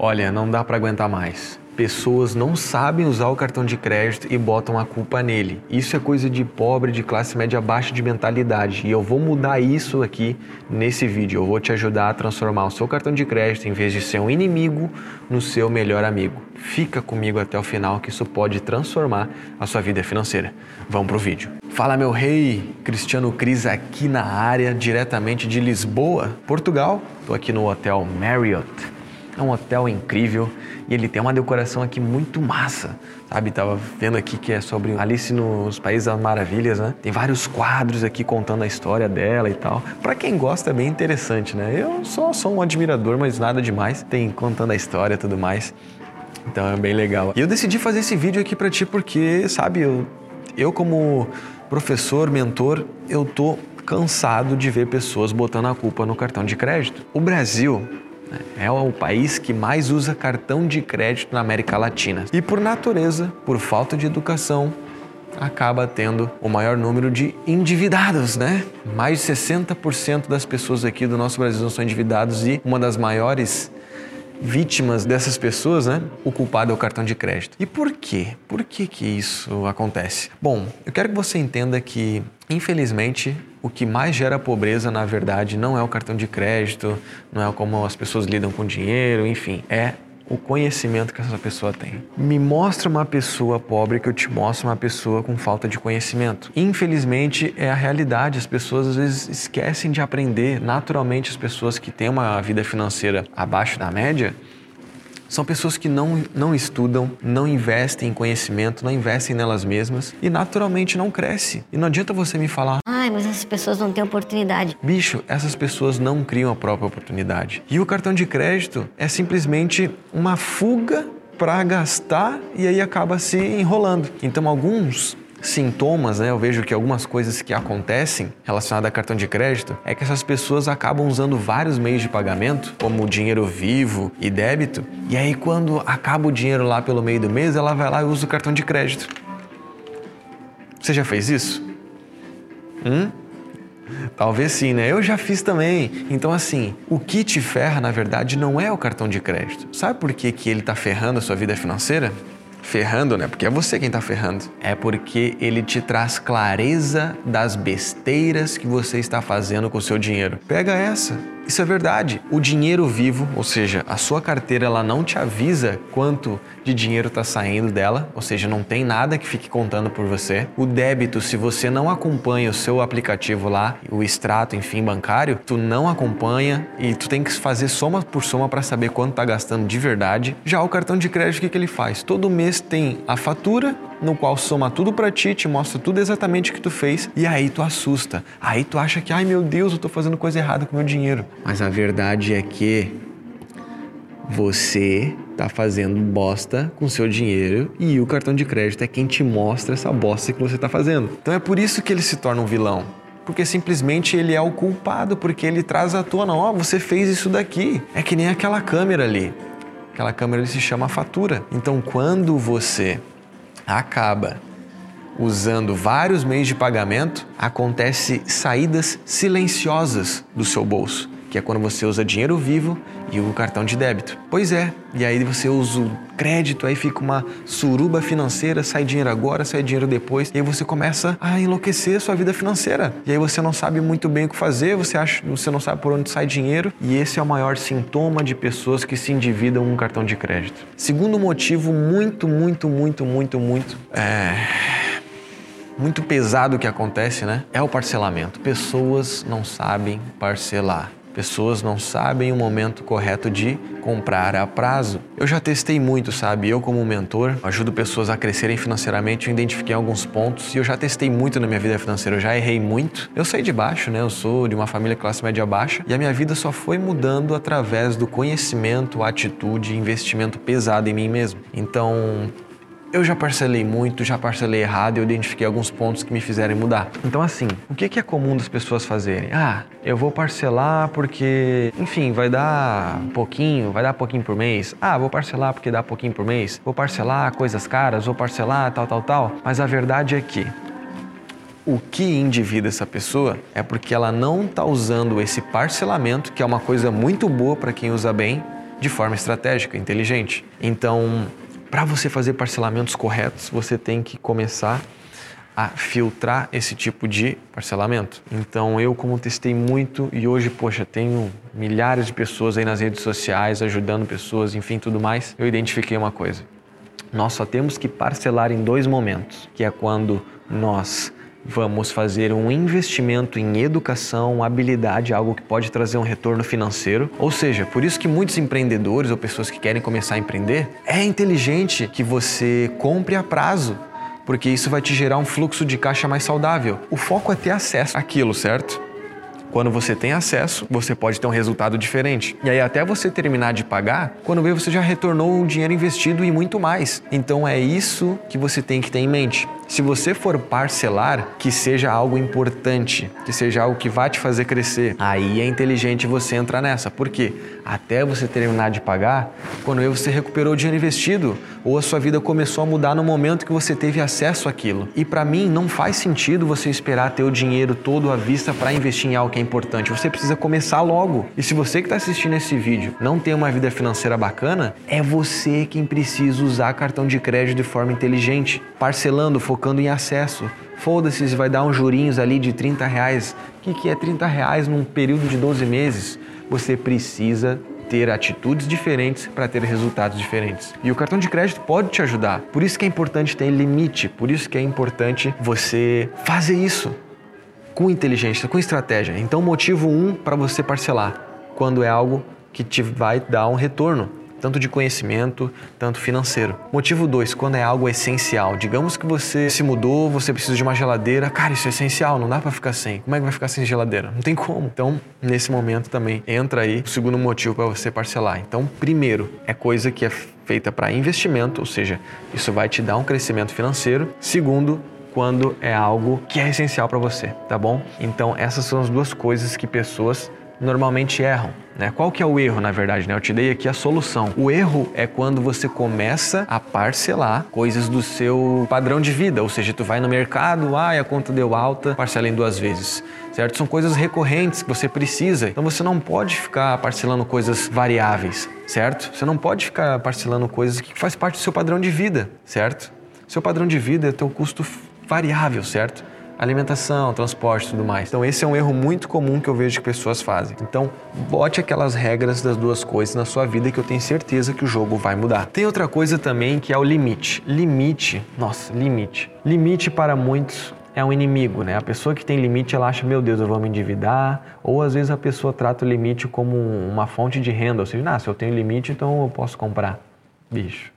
Olha, não dá para aguentar mais. Pessoas não sabem usar o cartão de crédito e botam a culpa nele. Isso é coisa de pobre, de classe média baixa de mentalidade. E eu vou mudar isso aqui nesse vídeo. Eu vou te ajudar a transformar o seu cartão de crédito, em vez de ser um inimigo, no seu melhor amigo. Fica comigo até o final que isso pode transformar a sua vida financeira. Vamos pro vídeo. Fala meu rei, Cristiano Cris aqui na área, diretamente de Lisboa, Portugal. Estou aqui no Hotel Marriott. É um hotel incrível e ele tem uma decoração aqui muito massa, sabe? Tava vendo aqui que é sobre Alice nos Países das Maravilhas, né? Tem vários quadros aqui contando a história dela e tal. Para quem gosta é bem interessante, né? Eu só sou um admirador, mas nada demais. Tem contando a história e tudo mais. Então é bem legal. E eu decidi fazer esse vídeo aqui para ti porque, sabe, eu, eu como professor, mentor, eu tô cansado de ver pessoas botando a culpa no cartão de crédito. O Brasil é o país que mais usa cartão de crédito na América Latina. E por natureza, por falta de educação, acaba tendo o maior número de endividados, né? Mais de 60% das pessoas aqui do nosso Brasil são endividados e uma das maiores vítimas dessas pessoas, né? O culpado é o cartão de crédito. E por quê? Por que que isso acontece? Bom, eu quero que você entenda que, infelizmente, o que mais gera pobreza, na verdade, não é o cartão de crédito, não é como as pessoas lidam com dinheiro, enfim, é o conhecimento que essa pessoa tem. Me mostra uma pessoa pobre que eu te mostro uma pessoa com falta de conhecimento. Infelizmente, é a realidade. As pessoas às vezes esquecem de aprender. Naturalmente, as pessoas que têm uma vida financeira abaixo da média são pessoas que não, não estudam, não investem em conhecimento, não investem nelas mesmas e naturalmente não cresce. E não adianta você me falar, Ai, mas essas pessoas não têm oportunidade. bicho, essas pessoas não criam a própria oportunidade. E o cartão de crédito é simplesmente uma fuga para gastar e aí acaba se enrolando. Então alguns sintomas, né? Eu vejo que algumas coisas que acontecem relacionadas a cartão de crédito é que essas pessoas acabam usando vários meios de pagamento, como dinheiro vivo e débito, e aí quando acaba o dinheiro lá pelo meio do mês, ela vai lá e usa o cartão de crédito. Você já fez isso? Hum? Talvez sim, né? Eu já fiz também. Então, assim, o que te ferra, na verdade, não é o cartão de crédito. Sabe por que, que ele tá ferrando a sua vida financeira? Ferrando, né? Porque é você quem tá ferrando. É porque ele te traz clareza das besteiras que você está fazendo com o seu dinheiro. Pega essa. Isso é verdade. O dinheiro vivo, ou seja, a sua carteira, ela não te avisa quanto de dinheiro está saindo dela, ou seja, não tem nada que fique contando por você. O débito, se você não acompanha o seu aplicativo lá, o extrato, enfim, bancário, tu não acompanha e tu tem que fazer soma por soma para saber quanto tá gastando de verdade. Já o cartão de crédito, o que, que ele faz? Todo mês tem a fatura no qual soma tudo para ti, te mostra tudo exatamente o que tu fez e aí tu assusta. Aí tu acha que, ai meu Deus, eu tô fazendo coisa errada com meu dinheiro. Mas a verdade é que você tá fazendo bosta com seu dinheiro e o cartão de crédito é quem te mostra essa bosta que você tá fazendo. Então é por isso que ele se torna um vilão. Porque simplesmente ele é o culpado, porque ele traz à tona, ó, oh, você fez isso daqui. É que nem aquela câmera ali. Aquela câmera se chama fatura. Então quando você acaba. Usando vários meios de pagamento, acontece saídas silenciosas do seu bolso, que é quando você usa dinheiro vivo e o cartão de débito. Pois é, e aí você usa o crédito, aí fica uma suruba financeira, sai dinheiro agora, sai dinheiro depois, e aí você começa a enlouquecer sua vida financeira. E aí você não sabe muito bem o que fazer, você acha, você não sabe por onde sai dinheiro, e esse é o maior sintoma de pessoas que se endividam um cartão de crédito. Segundo motivo muito, muito, muito, muito, muito é muito pesado que acontece, né? É o parcelamento. Pessoas não sabem parcelar. Pessoas não sabem o momento correto de comprar a prazo. Eu já testei muito, sabe? Eu, como mentor, ajudo pessoas a crescerem financeiramente. Eu identifiquei alguns pontos e eu já testei muito na minha vida financeira. Eu já errei muito. Eu saí de baixo, né? Eu sou de uma família classe média baixa e a minha vida só foi mudando através do conhecimento, atitude investimento pesado em mim mesmo. Então, eu já parcelei muito, já parcelei errado e eu identifiquei alguns pontos que me fizerem mudar. Então, assim, o que é comum das pessoas fazerem? Ah, eu vou parcelar porque, enfim, vai dar pouquinho, vai dar pouquinho por mês. Ah, vou parcelar porque dá pouquinho por mês. Vou parcelar coisas caras, vou parcelar tal, tal, tal. Mas a verdade é que o que endivida essa pessoa é porque ela não está usando esse parcelamento, que é uma coisa muito boa para quem usa bem, de forma estratégica, inteligente. Então, para você fazer parcelamentos corretos, você tem que começar a filtrar esse tipo de parcelamento. Então eu como testei muito e hoje, poxa, tenho milhares de pessoas aí nas redes sociais ajudando pessoas, enfim, tudo mais, eu identifiquei uma coisa. Nós só temos que parcelar em dois momentos, que é quando nós vamos fazer um investimento em educação, habilidade, algo que pode trazer um retorno financeiro. Ou seja, por isso que muitos empreendedores ou pessoas que querem começar a empreender, é inteligente que você compre a prazo porque isso vai te gerar um fluxo de caixa mais saudável. O foco é ter acesso àquilo, certo? Quando você tem acesso, você pode ter um resultado diferente. E aí, até você terminar de pagar, quando vê, você já retornou o dinheiro investido e muito mais. Então, é isso que você tem que ter em mente. Se você for parcelar, que seja algo importante, que seja algo que vá te fazer crescer. Aí é inteligente você entrar nessa. Por quê? Até você terminar de pagar, quando você recuperou o dinheiro investido, ou a sua vida começou a mudar no momento que você teve acesso àquilo. E para mim não faz sentido você esperar ter o dinheiro todo à vista para investir em algo que é importante. Você precisa começar logo. E se você que está assistindo esse vídeo não tem uma vida financeira bacana, é você quem precisa usar cartão de crédito de forma inteligente, parcelando, focando em acesso. Foda-se se vai dar uns jurinhos ali de 30 reais. O que, que é 30 reais num período de 12 meses? Você precisa ter atitudes diferentes para ter resultados diferentes. E o cartão de crédito pode te ajudar. Por isso que é importante ter limite, por isso que é importante você fazer isso com inteligência, com estratégia. Então, motivo um para você parcelar, quando é algo que te vai dar um retorno tanto de conhecimento, tanto financeiro. Motivo 2, quando é algo essencial. Digamos que você se mudou, você precisa de uma geladeira. Cara, isso é essencial, não dá para ficar sem. Como é que vai ficar sem geladeira? Não tem como. Então, nesse momento também entra aí o segundo motivo para você parcelar. Então, primeiro, é coisa que é feita para investimento, ou seja, isso vai te dar um crescimento financeiro. Segundo, quando é algo que é essencial para você, tá bom? Então, essas são as duas coisas que pessoas normalmente erram. Né? Qual que é o erro, na verdade? Né? Eu te dei aqui a solução. O erro é quando você começa a parcelar coisas do seu padrão de vida, ou seja, tu vai no mercado, ah, a conta deu alta, parcela em duas vezes. Certo? São coisas recorrentes que você precisa. Então você não pode ficar parcelando coisas variáveis, certo? Você não pode ficar parcelando coisas que faz parte do seu padrão de vida, certo? Seu padrão de vida é teu custo variável, certo? Alimentação, transporte e tudo mais. Então esse é um erro muito comum que eu vejo que pessoas fazem. Então bote aquelas regras das duas coisas na sua vida que eu tenho certeza que o jogo vai mudar. Tem outra coisa também que é o limite. Limite, nossa, limite. Limite para muitos é um inimigo, né? A pessoa que tem limite, ela acha, meu Deus, eu vou me endividar, ou às vezes a pessoa trata o limite como uma fonte de renda, ou seja, ah, se eu tenho limite, então eu posso comprar. Bicho,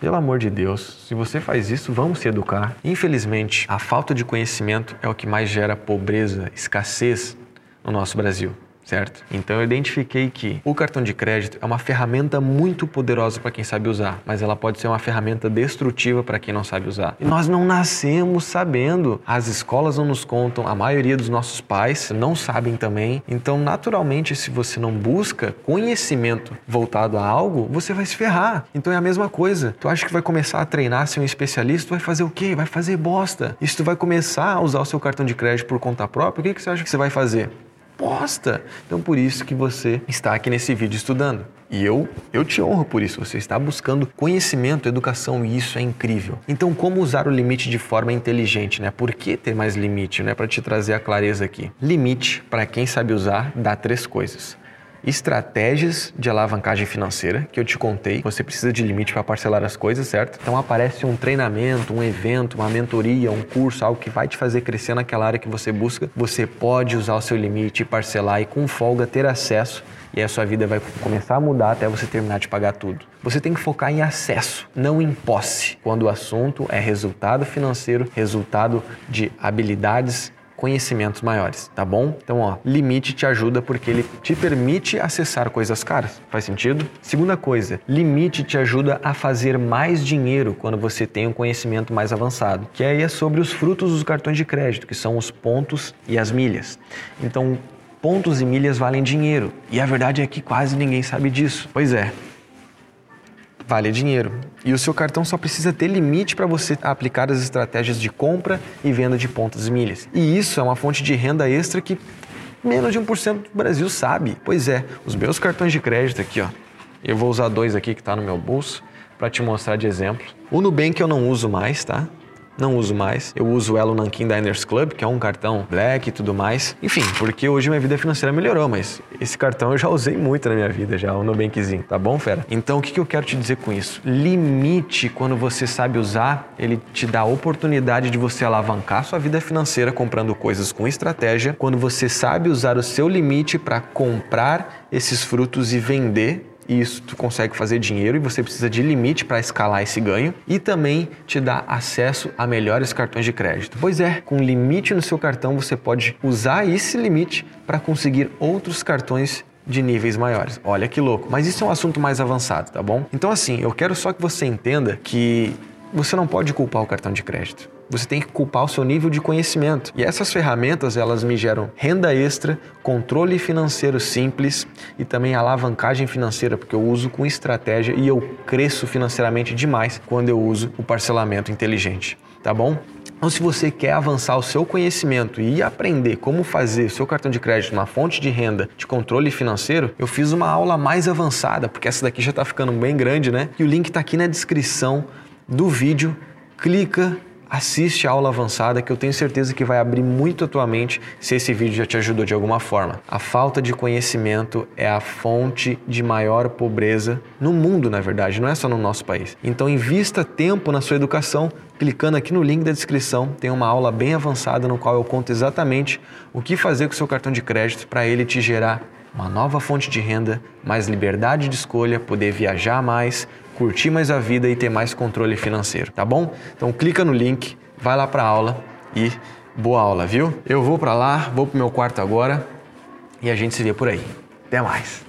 pelo amor de Deus, se você faz isso, vamos se educar. Infelizmente, a falta de conhecimento é o que mais gera pobreza, escassez no nosso Brasil certo? Então eu identifiquei que o cartão de crédito é uma ferramenta muito poderosa para quem sabe usar, mas ela pode ser uma ferramenta destrutiva para quem não sabe usar. E nós não nascemos sabendo. As escolas não nos contam, a maioria dos nossos pais não sabem também. Então, naturalmente, se você não busca conhecimento voltado a algo, você vai se ferrar. Então é a mesma coisa. Tu acha que vai começar a treinar ser um especialista, tu vai fazer o quê? Vai fazer bosta. E se tu vai começar a usar o seu cartão de crédito por conta própria, o que, que você acha que você vai fazer? Resposta. Então por isso que você está aqui nesse vídeo estudando. E eu, eu te honro por isso. Você está buscando conhecimento, educação e isso é incrível. Então, como usar o limite de forma inteligente, né? Por que ter mais limite, né? Para te trazer a clareza aqui. Limite, para quem sabe usar, dá três coisas estratégias de alavancagem financeira, que eu te contei. Você precisa de limite para parcelar as coisas, certo? Então aparece um treinamento, um evento, uma mentoria, um curso, algo que vai te fazer crescer naquela área que você busca. Você pode usar o seu limite, parcelar e com folga ter acesso e a sua vida vai começar a mudar até você terminar de pagar tudo. Você tem que focar em acesso, não em posse. Quando o assunto é resultado financeiro, resultado de habilidades conhecimentos maiores, tá bom? Então, ó, limite te ajuda porque ele te permite acessar coisas caras. Faz sentido? Segunda coisa, limite te ajuda a fazer mais dinheiro quando você tem um conhecimento mais avançado, que aí é sobre os frutos dos cartões de crédito, que são os pontos e as milhas. Então, pontos e milhas valem dinheiro. E a verdade é que quase ninguém sabe disso. Pois é, vale dinheiro. E o seu cartão só precisa ter limite para você aplicar as estratégias de compra e venda de pontos e milhas. E isso é uma fonte de renda extra que menos de 1% do Brasil sabe. Pois é, os meus cartões de crédito aqui, ó. Eu vou usar dois aqui que está no meu bolso para te mostrar de exemplo. O Nubank eu não uso mais, tá? Não uso mais. Eu uso o Elo Nankin Diners Club, que é um cartão black e tudo mais. Enfim, porque hoje minha vida financeira melhorou, mas esse cartão eu já usei muito na minha vida, já, o Nubankzinho, tá bom, fera? Então, o que, que eu quero te dizer com isso? Limite, quando você sabe usar, ele te dá a oportunidade de você alavancar sua vida financeira comprando coisas com estratégia, quando você sabe usar o seu limite para comprar esses frutos e vender e isso tu consegue fazer dinheiro e você precisa de limite para escalar esse ganho e também te dá acesso a melhores cartões de crédito. Pois é, com limite no seu cartão você pode usar esse limite para conseguir outros cartões de níveis maiores. Olha que louco, mas isso é um assunto mais avançado, tá bom? Então assim, eu quero só que você entenda que você não pode culpar o cartão de crédito. Você tem que culpar o seu nível de conhecimento. E essas ferramentas, elas me geram renda extra, controle financeiro simples e também alavancagem financeira, porque eu uso com estratégia e eu cresço financeiramente demais quando eu uso o parcelamento inteligente, tá bom? Então, se você quer avançar o seu conhecimento e aprender como fazer o seu cartão de crédito uma fonte de renda de controle financeiro, eu fiz uma aula mais avançada, porque essa daqui já está ficando bem grande, né? E o link está aqui na descrição do vídeo. Clica assiste a aula avançada que eu tenho certeza que vai abrir muito a tua mente se esse vídeo já te ajudou de alguma forma. A falta de conhecimento é a fonte de maior pobreza no mundo, na verdade, não é só no nosso país. Então invista tempo na sua educação. Clicando aqui no link da descrição, tem uma aula bem avançada no qual eu conto exatamente o que fazer com o seu cartão de crédito para ele te gerar uma nova fonte de renda, mais liberdade de escolha, poder viajar mais, curtir mais a vida e ter mais controle financeiro, tá bom? Então clica no link, vai lá para aula e boa aula, viu? Eu vou para lá, vou pro meu quarto agora e a gente se vê por aí. Até mais.